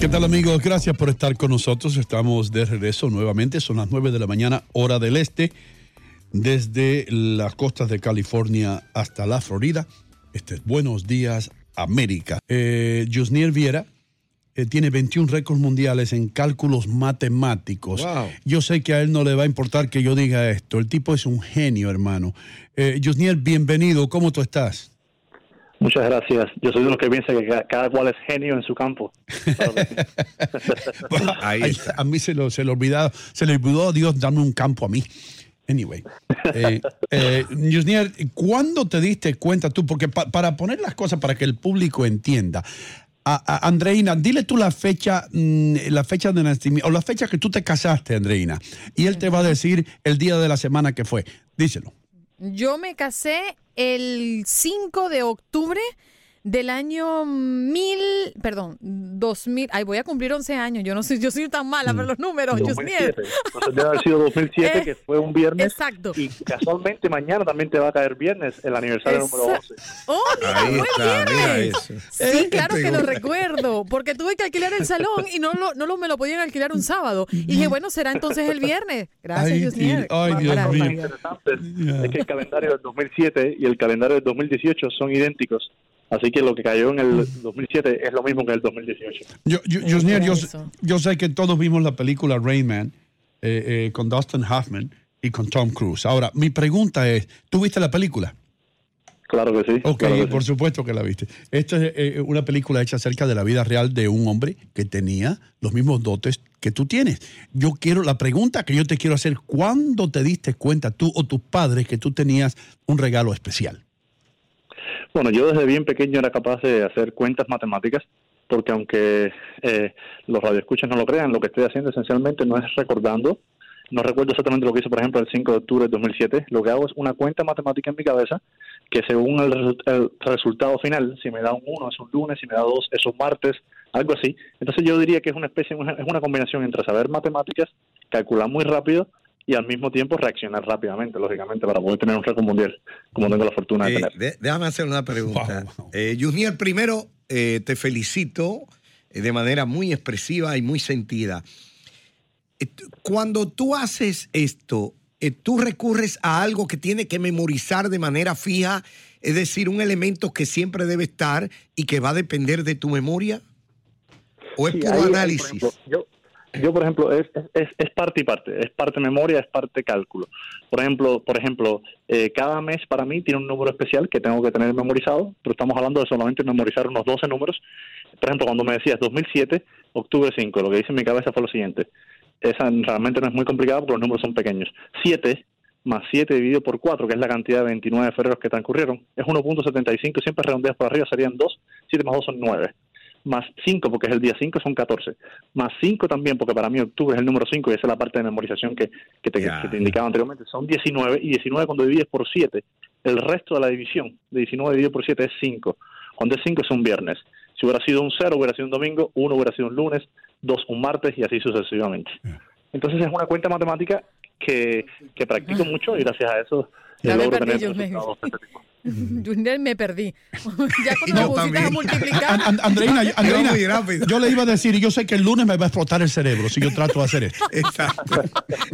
¿Qué tal amigos? Gracias por estar con nosotros. Estamos de regreso nuevamente. Son las 9 de la mañana, hora del este, desde las costas de California hasta la Florida. Este es Buenos Días América. Eh, Yusniel Viera eh, tiene 21 récords mundiales en cálculos matemáticos. Wow. Yo sé que a él no le va a importar que yo diga esto. El tipo es un genio, hermano. Eh, Yusniel, bienvenido. ¿Cómo tú estás? Muchas gracias. Yo soy de los que piensa que ca- cada cual es genio en su campo. A mí se lo, se le olvidó, se le olvidó a Dios darme un campo a mí. Anyway, eh, eh, ¿cuándo te diste cuenta tú? Porque pa- para poner las cosas para que el público entienda, a, a- Andreina, dile tú la fecha, mm, la fecha de nacimiento, o la fecha que tú te casaste, Andreina, y él te va a decir el día de la semana que fue. Díselo. Yo me casé el 5 de octubre del año 1000, perdón, 2000. Ay, voy a cumplir 11 años. Yo no soy, yo soy tan mala para los números, Yusniel. 2007. Entonces debe haber sido 2007, Eh, que fue un viernes. Exacto. Y casualmente mañana también te va a caer viernes, el aniversario número 11. Oh, mira, Ahí fue está, mira viernes. eso. Sí, Eh, claro que lo recuerdo, porque tuve que alquilar el salón y no lo, no lo me lo podían alquilar un sábado. Y dije, bueno, será entonces el viernes. Gracias, Ay, Yusniel. ay, Dios mío. interesante es que el calendario del 2007 y el calendario del 2018 son idénticos. Así que lo que cayó en el 2007 es lo mismo que el 2018. Yo, yo, Yusniel, yo, yo sé que todos vimos la película Rain Man eh, eh, con Dustin Hoffman y con Tom Cruise. Ahora, mi pregunta es, ¿tú viste la película? Claro que sí. Ok, claro que por supuesto que la viste. Esta es eh, una película hecha acerca de la vida real de un hombre que tenía los mismos dotes que tú tienes. Yo quiero, la pregunta que yo te quiero hacer, ¿cuándo te diste cuenta tú o tus padres que tú tenías un regalo especial? Bueno, yo desde bien pequeño era capaz de hacer cuentas matemáticas, porque aunque eh, los radioescuchas no lo crean, lo que estoy haciendo esencialmente no es recordando, no recuerdo exactamente lo que hice, por ejemplo, el 5 de octubre de 2007, lo que hago es una cuenta matemática en mi cabeza, que según el, el resultado final, si me da un 1 es un lunes, si me da 2 es un martes, algo así. Entonces yo diría que es una especie, es una combinación entre saber matemáticas, calcular muy rápido y al mismo tiempo reaccionar rápidamente, lógicamente, para poder tener un récord mundial, como tengo la fortuna de Eh, tener. de- déjame hacer una pregunta. Eh, Yusniel, primero eh, te felicito eh, de manera muy expresiva y muy sentida. Eh, Cuando tú haces esto, eh, tú recurres a algo que tiene que memorizar de manera fija, es decir, un elemento que siempre debe estar y que va a depender de tu memoria. ¿O es Sí, puro análisis? Yo, por ejemplo, es, es, es parte y parte. Es parte memoria, es parte cálculo. Por ejemplo, por ejemplo eh, cada mes para mí tiene un número especial que tengo que tener memorizado, pero estamos hablando de solamente memorizar unos 12 números. Por ejemplo, cuando me decías 2007, octubre 5, lo que dice en mi cabeza fue lo siguiente. Esa realmente no es muy complicada porque los números son pequeños. 7 más 7 dividido por 4, que es la cantidad de 29 febrero que transcurrieron, es 1.75, siempre redondeas por arriba serían 2, 7 más 2 son 9 más 5, porque es el día 5, son 14. Más 5 también, porque para mí octubre es el número 5 y esa es la parte de memorización que, que, te, que te indicaba anteriormente. Son 19 y 19 cuando divides por 7, el resto de la división de 19 dividido por 7 es 5. Cuando es 5 es un viernes. Si hubiera sido un 0, hubiera sido un domingo, 1 hubiera sido un lunes, 2 un martes y así sucesivamente. Entonces es una cuenta matemática que, que practico mucho y gracias a eso Ya me logro tener yo, resultados me perdí. ya cuando me pusiste a multiplicar. An- An- Andreina, yo- Andreina, muy rápido. yo le iba a decir, y yo sé que el lunes me va a explotar el cerebro si yo trato de hacer esto. Exacto.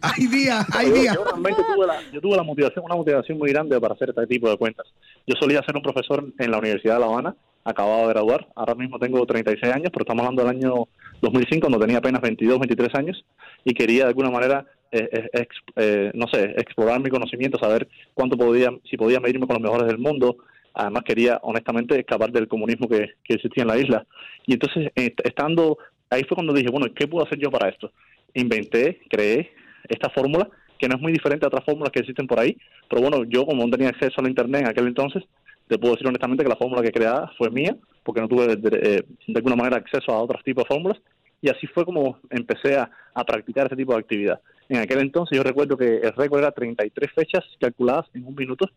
Hay días, hay Yo- días. Yo, realmente tuve, la, yo tuve la motivación, una motivación muy grande para hacer este tipo de cuentas. Yo solía ser un profesor en la Universidad de La Habana, acabado de graduar. Ahora mismo tengo 36 años, pero estamos hablando del año 2005, cuando tenía apenas 22, 23 años, y quería de alguna manera, eh, eh, eh, no sé, explorar mi conocimiento, saber cuánto podía, si podía medirme con los mejores del mundo. Además quería, honestamente, escapar del comunismo que, que existía en la isla. Y entonces, eh, estando ahí fue cuando dije, bueno, ¿qué puedo hacer yo para esto? Inventé, creé esta fórmula que no es muy diferente a otras fórmulas que existen por ahí, pero bueno, yo como no tenía acceso al internet en aquel entonces, te puedo decir honestamente que la fórmula que creada fue mía, porque no tuve de, eh, de alguna manera acceso a otros tipos de fórmulas, y así fue como empecé a, a practicar ese tipo de actividad. En aquel entonces yo recuerdo que el récord era 33 fechas calculadas en un minuto,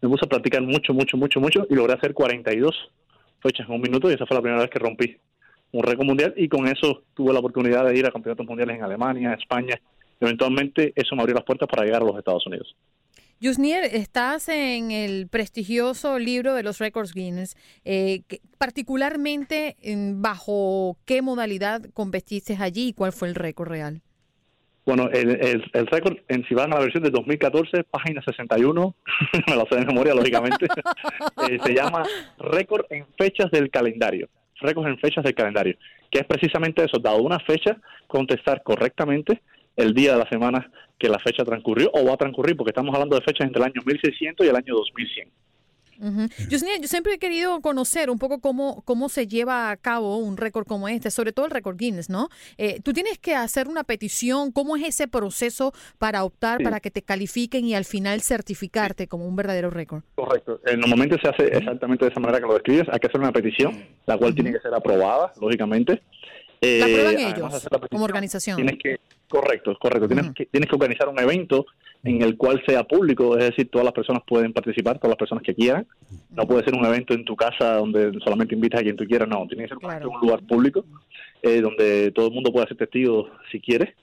me puse a practicar mucho, mucho, mucho, mucho, y logré hacer 42 fechas en un minuto, y esa fue la primera vez que rompí un récord mundial, y con eso tuve la oportunidad de ir a campeonatos mundiales en Alemania, España, eventualmente eso me abrió las puertas para llegar a los Estados Unidos. Yusnier, estás en el prestigioso libro de los récords Guinness. Eh, particularmente, en- ¿bajo qué modalidad competiste allí y cuál fue el récord real? Bueno, el, el, récord, en si van a la versión de 2014, página 61, me lo sé de memoria, lógicamente, eh, se llama récord en fechas del calendario. Récord en fechas del calendario, que es precisamente eso, dado una fecha, contestar correctamente el día de la semana que la fecha transcurrió o va a transcurrir, porque estamos hablando de fechas entre el año 1600 y el año 2100. Yusnier, yo siempre he querido conocer un poco cómo, cómo se lleva a cabo un récord como este, sobre todo el récord Guinness, ¿no? Eh, tú tienes que hacer una petición, ¿cómo es ese proceso para optar, Sí. para que te califiquen y al final certificarte como un verdadero récord? Correcto. Normalmente se hace exactamente de esa manera que lo describes. Hay que hacer una petición, la cual tiene que ser aprobada, lógicamente. Eh, La de ellos la como organización. Tienes que, correcto, correcto. Tienes, que, tienes que organizar un evento en el cual sea público, es decir, todas las personas pueden participar, todas las personas que quieran. No puede ser un evento en tu casa donde solamente invitas a quien tú quieras, no. Tiene que ser un lugar público eh, donde todo el mundo pueda ser testigo si quiere.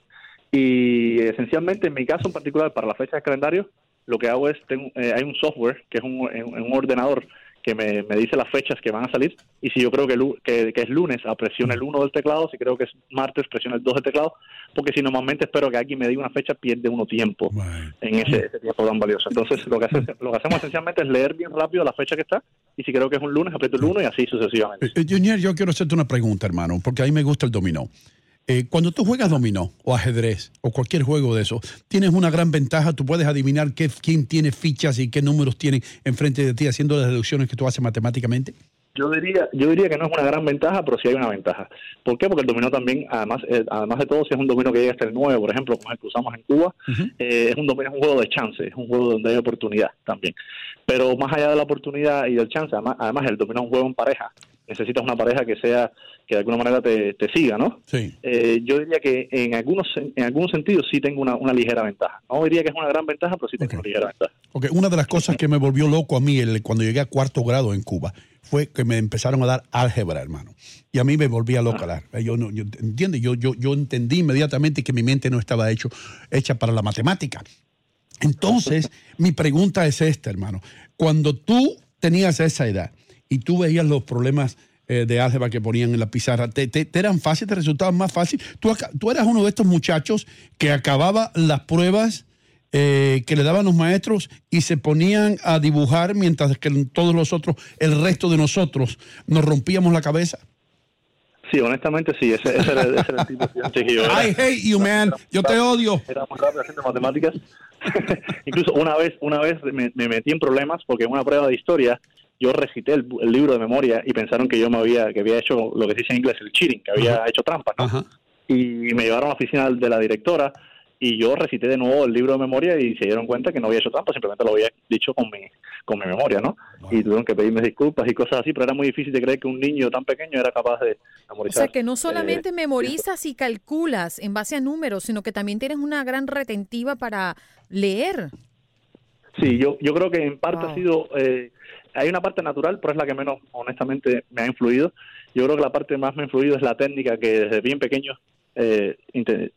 Y esencialmente, en mi caso en particular, para la fecha del calendario, lo que hago es, tengo, eh, hay un software que es un ordenador que me, me dice las fechas que van a salir y si yo creo que, lu- que, que es lunes, ah, presiono el 1 del teclado, si creo que es martes, presiono el 2 del teclado, porque si normalmente espero que alguien me diga una fecha, pierde uno tiempo en ese, ese tiempo tan valioso. Entonces, lo que, hace- lo que hacemos esencialmente es leer bien rápido la fecha que está y si creo que es un lunes, aprieto el 1 y así sucesivamente. Eh, Junior, yo quiero hacerte una pregunta, hermano, porque a mí me gusta el dominó. Eh, cuando tú juegas dominó o ajedrez o cualquier juego de eso, tienes una gran ventaja. Tú puedes adivinar qué, quién tiene fichas y qué números tienen enfrente de ti haciendo las deducciones que tú haces matemáticamente. Yo diría, yo diría que no es una gran ventaja, pero sí hay una ventaja. ¿Por qué? Porque el dominó también, además, eh, además de todo, si es un dominó que llega hasta el 9, por ejemplo, como el que usamos en Cuba, eh, es un dominó, es un juego de chance, es un juego donde hay oportunidad también. Pero más allá de la oportunidad y del chance, además, además el dominó es un juego en pareja. Necesitas una pareja que sea, que de alguna manera te, te siga, ¿no? Sí. Eh, yo diría que en algunos en algunos sentidos sí tengo una, una ligera ventaja. No diría que es una gran ventaja, pero sí tengo una ligera ventaja. Porque una de las cosas que me volvió loco a mí el- cuando llegué a cuarto grado en Cuba fue que me empezaron a dar álgebra, hermano. Y a mí me volvía loca. la- Yo no, yo, ¿entiendes? Yo, yo, yo entendí inmediatamente que mi mente no estaba hecho, hecha para la matemática. Entonces, mi pregunta es esta, hermano. Cuando tú tenías esa edad y tú veías los problemas eh, de álgebra que ponían en la pizarra, ¿te, te- te eran fáciles, te resultaban más fácil? ¿Tú, tú eras uno de estos muchachos que acababa las pruebas eh, que le daban los maestros y se ponían a dibujar mientras que todos los otros, el resto de nosotros, nos rompíamos la cabeza. Sí, honestamente sí, ese, ese era, ese era el tipo de estudiante que yo era. I hate you, man. Yo te odio. Era muy rápido haciendo matemáticas. Incluso una vez, una vez me, me metí en problemas porque en una prueba de historia yo recité el, el libro de memoria y pensaron que yo me había, que había hecho lo que se dice en inglés el cheating, que había hecho trampa. ¿no? Y me llevaron a la oficina de la directora y yo recité de nuevo el libro de memoria y se dieron cuenta que no había hecho trampa, simplemente lo había dicho con mi, con mi memoria, ¿no? Y tuvieron que pedirme disculpas y cosas así, pero era muy difícil de creer que un niño tan pequeño era capaz de O memorizar. sea, que no eh, solamente memorizas y calculas en base a números, sino que también tienes una gran retentiva para leer. Sí, yo, yo creo que en parte ha sido, eh, hay una parte natural, pero es la que menos honestamente me ha influido. Yo creo que la parte más me ha influido es la técnica que desde bien pequeño, eh,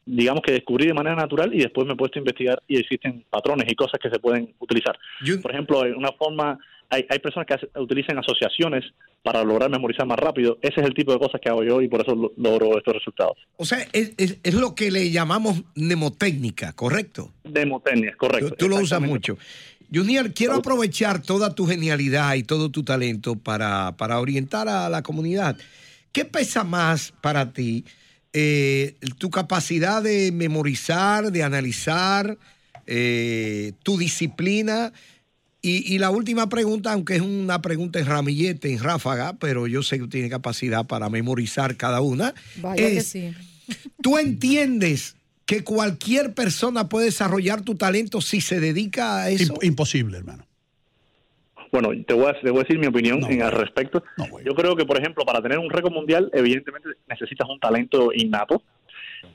digamos que descubrí de manera natural y después me he puesto a investigar y existen patrones y cosas que se pueden utilizar. Por ejemplo, en una forma, hay, hay personas que utilizan asociaciones para lograr memorizar más rápido. Ese es el tipo de cosas que hago yo y por eso lo- logro estos resultados. O sea, es, es- es lo que le llamamos mnemotécnica, ¿correcto? Demotecnia, correcto. Tú, tú lo usas mucho. Junior, quiero aprovechar toda tu genialidad y todo tu talento para, para orientar a la comunidad. ¿Qué pesa más para ti? Eh, tu capacidad de memorizar, de analizar, eh, tu disciplina. Y, y la última pregunta, aunque es una pregunta en ramillete, en ráfaga, pero yo sé que tiene capacidad para memorizar cada una. Vaya que es, sí. ¿Tú entiendes que cualquier persona puede desarrollar tu talento si se dedica a eso? Imp- imposible, hermano. Bueno, te voy a, te voy a decir mi opinión en al respecto. Yo creo que, por ejemplo, para tener un récord mundial, evidentemente necesitas un talento innato.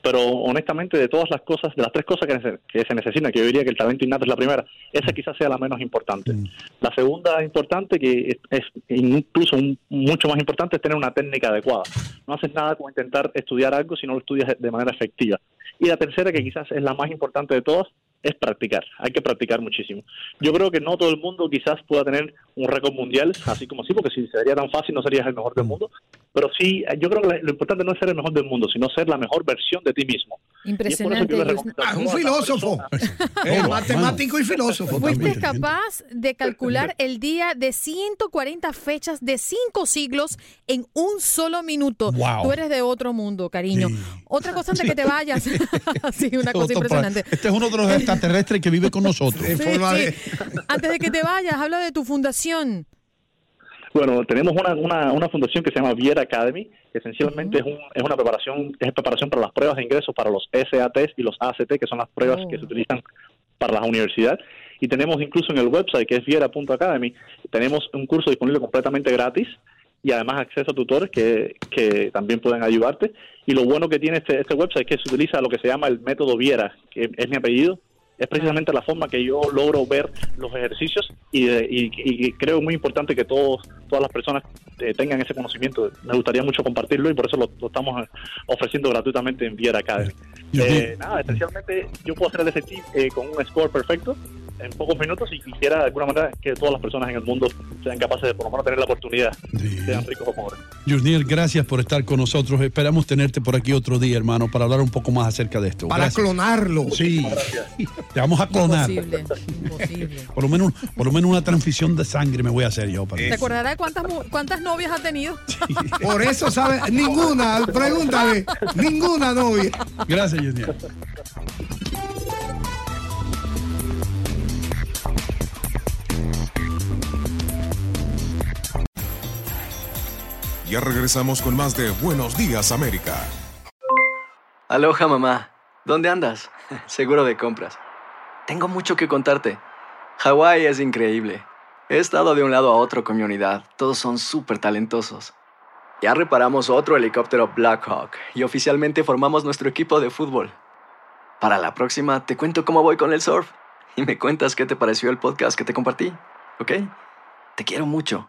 Pero honestamente, de todas las cosas, de las tres cosas que, nece- que se necesitan, que yo diría que el talento innato es la primera, esa quizás sea la menos importante. La segunda importante, que es, es incluso un- mucho más importante, es tener una técnica adecuada. No haces nada con intentar estudiar algo si no lo estudias de manera efectiva. Y la tercera, que quizás es la más importante de todas, es practicar. Hay que practicar muchísimo. Yo creo que no todo el mundo quizás pueda tener un récord mundial, así como así, porque si sería tan fácil no serías el mejor del mundo. Pero sí, yo creo que lo importante no es ser el mejor del mundo, sino ser la mejor versión de ti mismo. Impresionante. Y es por eso que yo le Dios- recomiendo a Ah, un filósofo. Eh, matemático y filósofo. Fuiste también. capaz de calcular el día de 140 fechas de cinco siglos en un solo minuto. Wow. Tú eres de otro mundo, cariño. Otra cosa antes de que te vayas. sí, una cosa impresionante. Este es uno de los extraterrestres que vive con nosotros. Sí, sí. Antes de que te vayas, habla de tu fundación. Bueno, tenemos una, una, una fundación que se llama Viera Academy, que esencialmente es, un, es una preparación, es preparación para las pruebas de ingreso para los SATs y los ACT, que son las pruebas que se utilizan para las universidades. Y tenemos incluso en el website, que es viera.academy, tenemos un curso disponible completamente gratis y además acceso a tutores que, que también pueden ayudarte. Y lo bueno que tiene este, este website es que se utiliza lo que se llama el método Viera, que es mi apellido, es precisamente la forma que yo logro ver los ejercicios y, eh, y- y creo muy importante que todos todas las personas eh, tengan ese conocimiento. Me gustaría mucho compartirlo y por eso lo, lo estamos eh, ofreciendo gratuitamente en Viera Academy. Eh, nada, esencialmente yo puedo hacer el SAT eh, con un score perfecto en pocos minutos y quisiera de alguna manera que todas las personas en el mundo sean capaces de por lo menos tener la oportunidad, sean ricos o pobres. Junior, gracias por estar con nosotros. Esperamos tenerte por aquí otro día, hermano, para hablar un poco más acerca de esto. Para Gracias. clonarlo. Sí. Te vamos a clonar. Imposible, imposible. Por lo menos, por lo menos una transfusión de sangre me voy a hacer yo. Para ¿Te acordarás de cuántas, cuántas novias ha tenido? Por eso, ¿sabes? Ninguna, pregúntale, ninguna novia. Gracias, Junior. Ya regresamos con más de Buenos Días América. Aloha mamá, ¿dónde andas? Seguro de compras. Tengo mucho que contarte. Hawái es increíble. He estado de un lado a otro con mi unidad. Todos son súper talentosos. Ya reparamos otro helicóptero Blackhawk y oficialmente formamos nuestro equipo de fútbol. Para la próxima te cuento cómo voy con el surf y me cuentas qué te pareció el podcast que te compartí, ¿ok? Te quiero mucho.